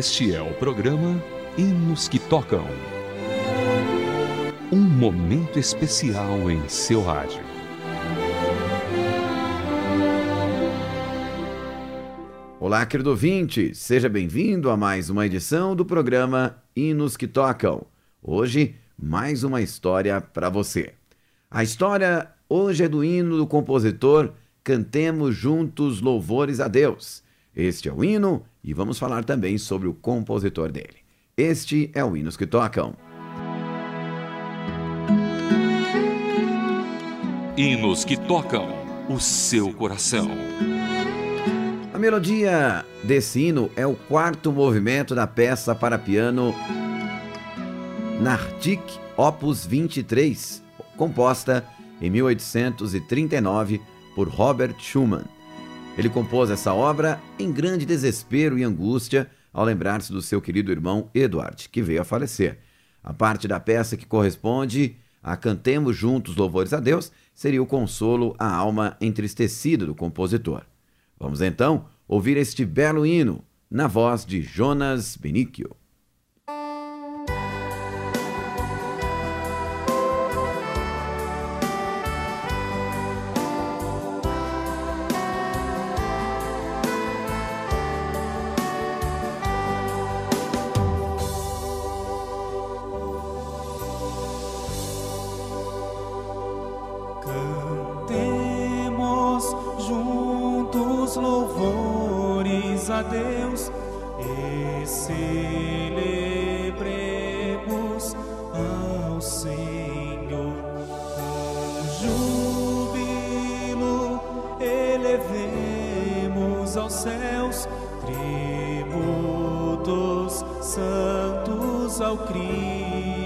Este é o programa Hinos que Tocam. Um momento especial em seu rádio. Olá, querido ouvinte, seja bem-vindo a mais uma edição do programa Hinos que Tocam. Hoje, mais uma história para você. A história hoje é do hino do compositor Cantemos Juntos Louvores a Deus. Este é o hino e vamos falar também sobre o compositor dele. Este é o Hinos que Tocam. Hinos que tocam o seu coração. A melodia desse hino é o quarto movimento da peça para piano Nartik Opus 23, composta em 1839 por Robert Schumann. Ele compôs essa obra em grande desespero e angústia ao lembrar-se do seu querido irmão Edward, que veio a falecer. A parte da peça que corresponde a Cantemos Juntos Louvores a Deus seria o consolo à alma entristecida do compositor. Vamos então ouvir este belo hino na voz de Jonas Benício. Elevemos aos céus tributos santos ao Criador.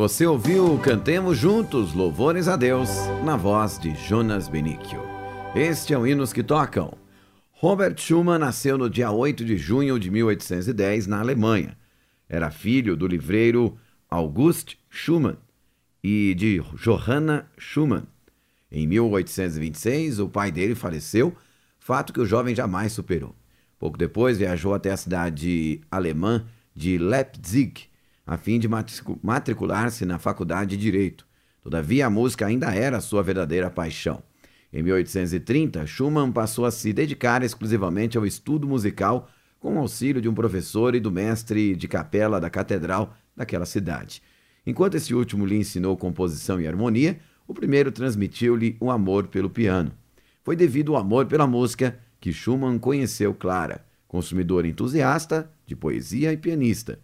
Você ouviu Cantemos Juntos Louvores a Deus na voz de Jonas Benício. Este é o Hinos que Tocam. Robert Schumann nasceu no dia 8 de junho de 1810 na Alemanha. Era filho do livreiro August Schumann e de Johanna Schumann. Em 1826, o pai dele faleceu, fato que o jovem jamais superou. Pouco depois viajou até a cidade alemã de Leipzig, a fim de matricular-se na faculdade de Direito. Todavia, a música ainda era sua verdadeira paixão. Em 1830, Schumann passou a se dedicar exclusivamente ao estudo musical com o auxílio de um professor e do mestre de capela da catedral daquela cidade. Enquanto esse último lhe ensinou composição e harmonia, o primeiro transmitiu-lhe um amor pelo piano. Foi devido ao amor pela música que Schumann conheceu Clara, consumidor entusiasta de poesia e pianista.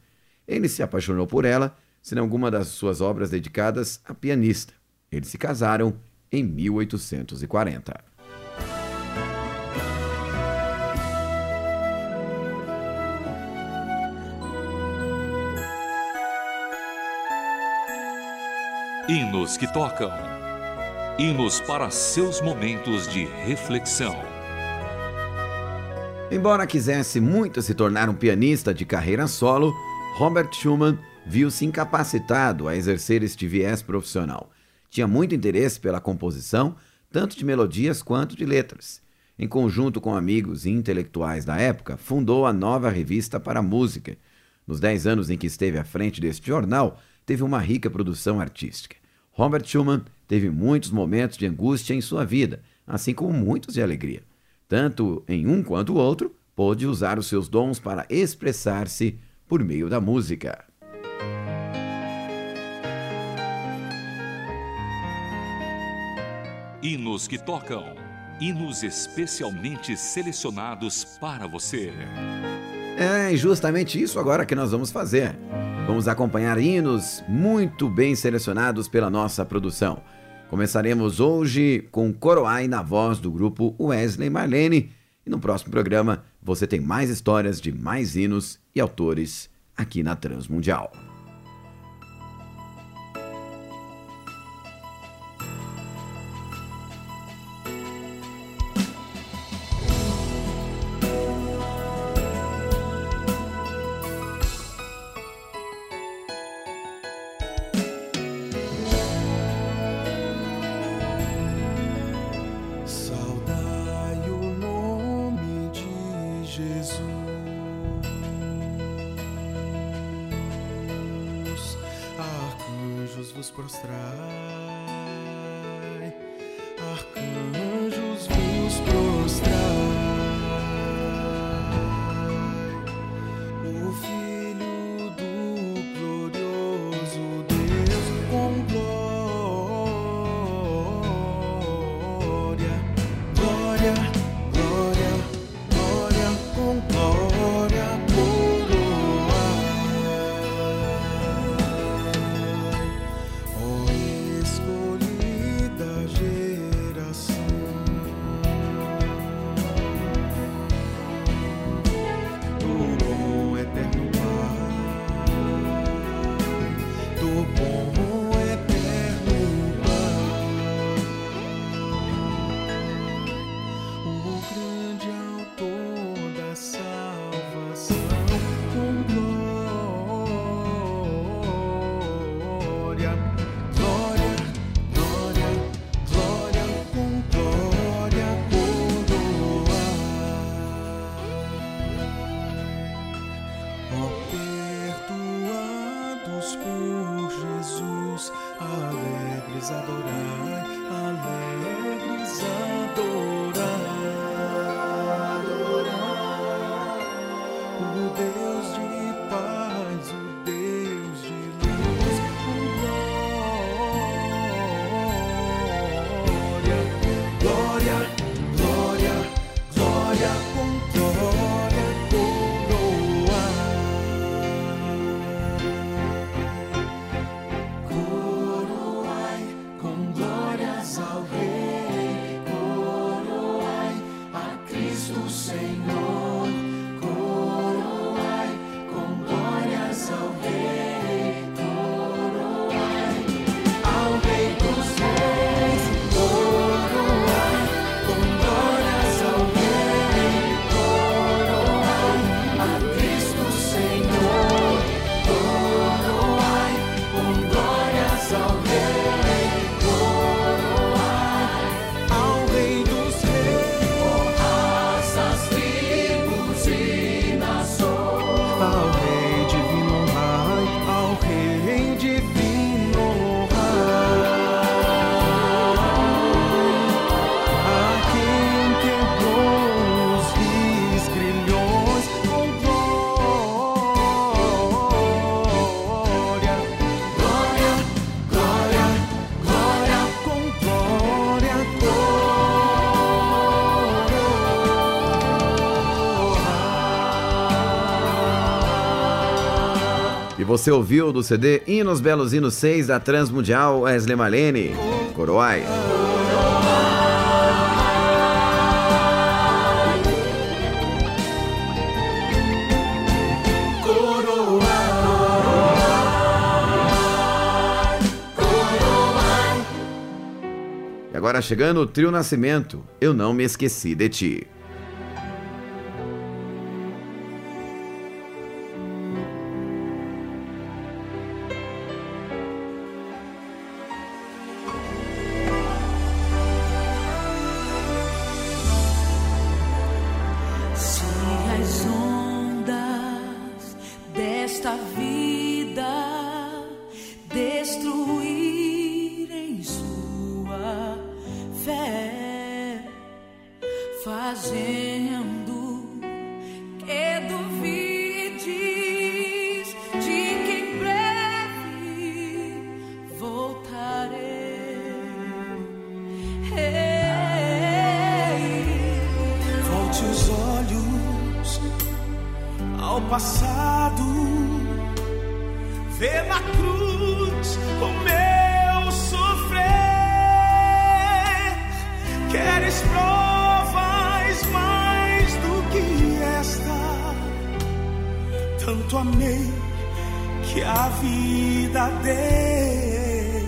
Ele se apaixonou por ela, sem alguma das suas obras dedicadas a pianista. Eles se casaram em 1840. Hinos que tocam. Hinos para seus momentos de reflexão. Embora quisesse muito se tornar um pianista de carreira solo, Robert Schumann viu-se incapacitado a exercer este viés profissional. Tinha muito interesse pela composição, tanto de melodias quanto de letras. Em conjunto com amigos e intelectuais da época, fundou a nova revista para música. Nos dez anos em que esteve à frente deste jornal, teve uma rica produção artística. Robert Schumann teve muitos momentos de angústia em sua vida, assim como muitos de alegria. Tanto em um quanto o outro, pôde usar os seus dons para expressar-se por meio da música. Hinos que tocam. Hinos especialmente selecionados para você. É justamente isso agora que nós vamos fazer. Vamos acompanhar hinos muito bem selecionados pela nossa produção. Começaremos hoje com Coroai na voz do grupo Wesley Marlene. E no próximo programa você tem mais histórias de mais hinos e autores aqui na Transmundial. You. E você ouviu do CD Hinos Belos Hinos 6 da Transmundial Wesley Malene, Coroai. agora chegando o trio Nascimento, Eu Não Me Esqueci de Ti. tanto amei que a vida dei.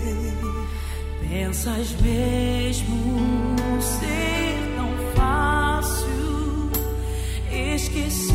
Pensas mesmo ser tão fácil esquecer?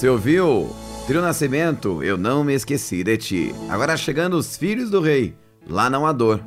Você ouviu? Trio Nascimento, eu não me esqueci de ti. Agora chegando os filhos do rei, lá não há dor.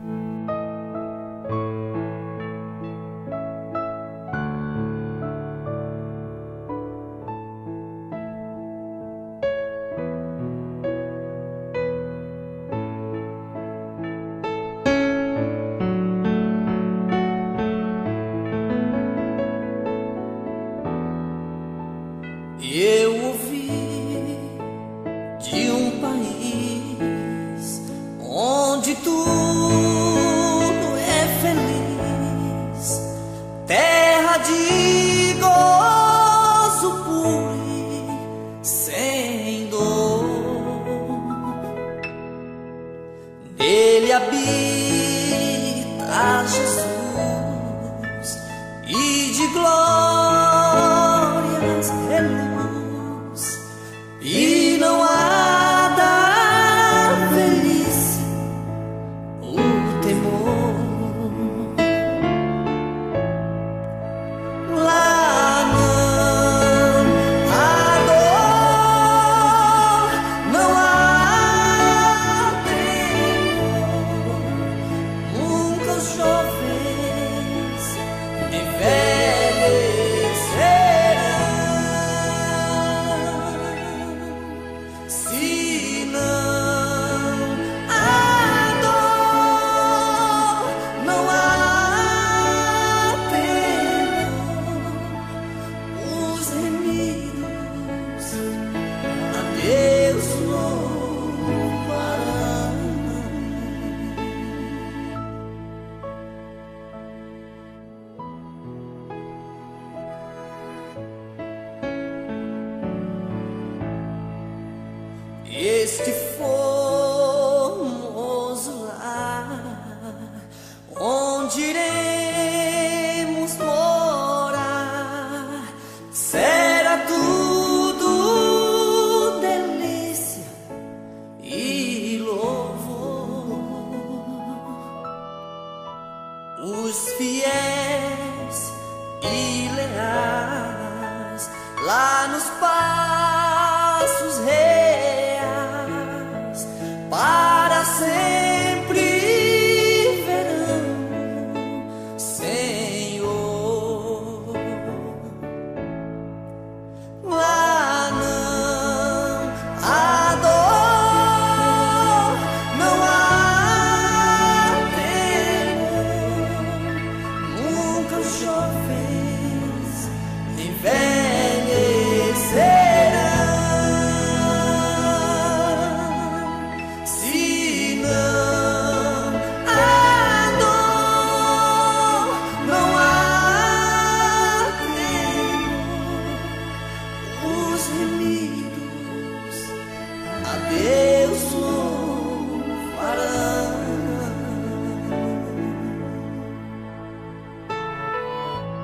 A Deus louvarão.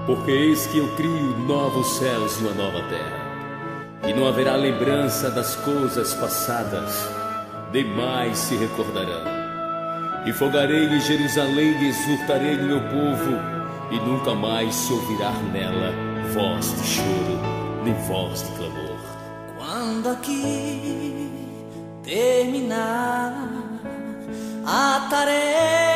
Porque eis que eu crio novos céus e uma nova terra, e não haverá lembrança das coisas passadas, demais se recordarão. E fogarei em Jerusalém e exultarei no meu povo, e nunca mais se ouvirá nela voz de choro, nem voz de clamor. Quando aqui 当たれ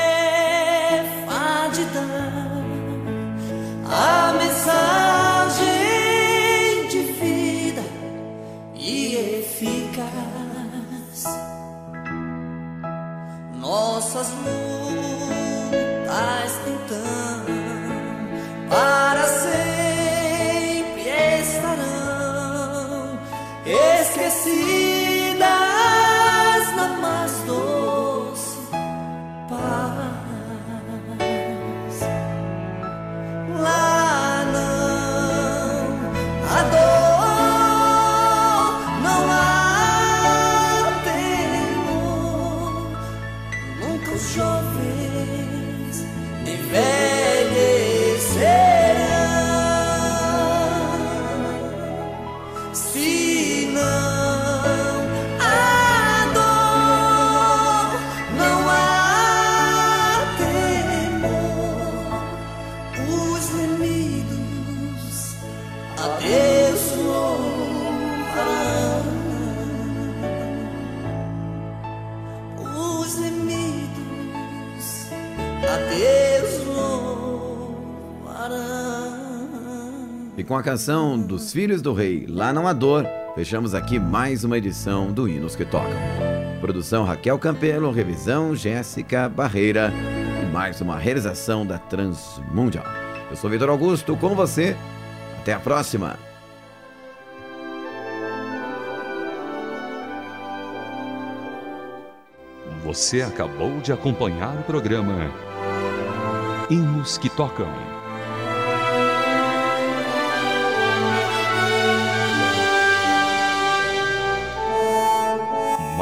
com a canção dos Filhos do Rei, Lá Não Há Dor, fechamos aqui mais uma edição do Hinos que Tocam. Produção Raquel Campelo, revisão Jéssica Barreira e mais uma realização da Transmundial. Eu sou Vitor Augusto, com você. Até a próxima! Você acabou de acompanhar o programa Hinos que Tocam.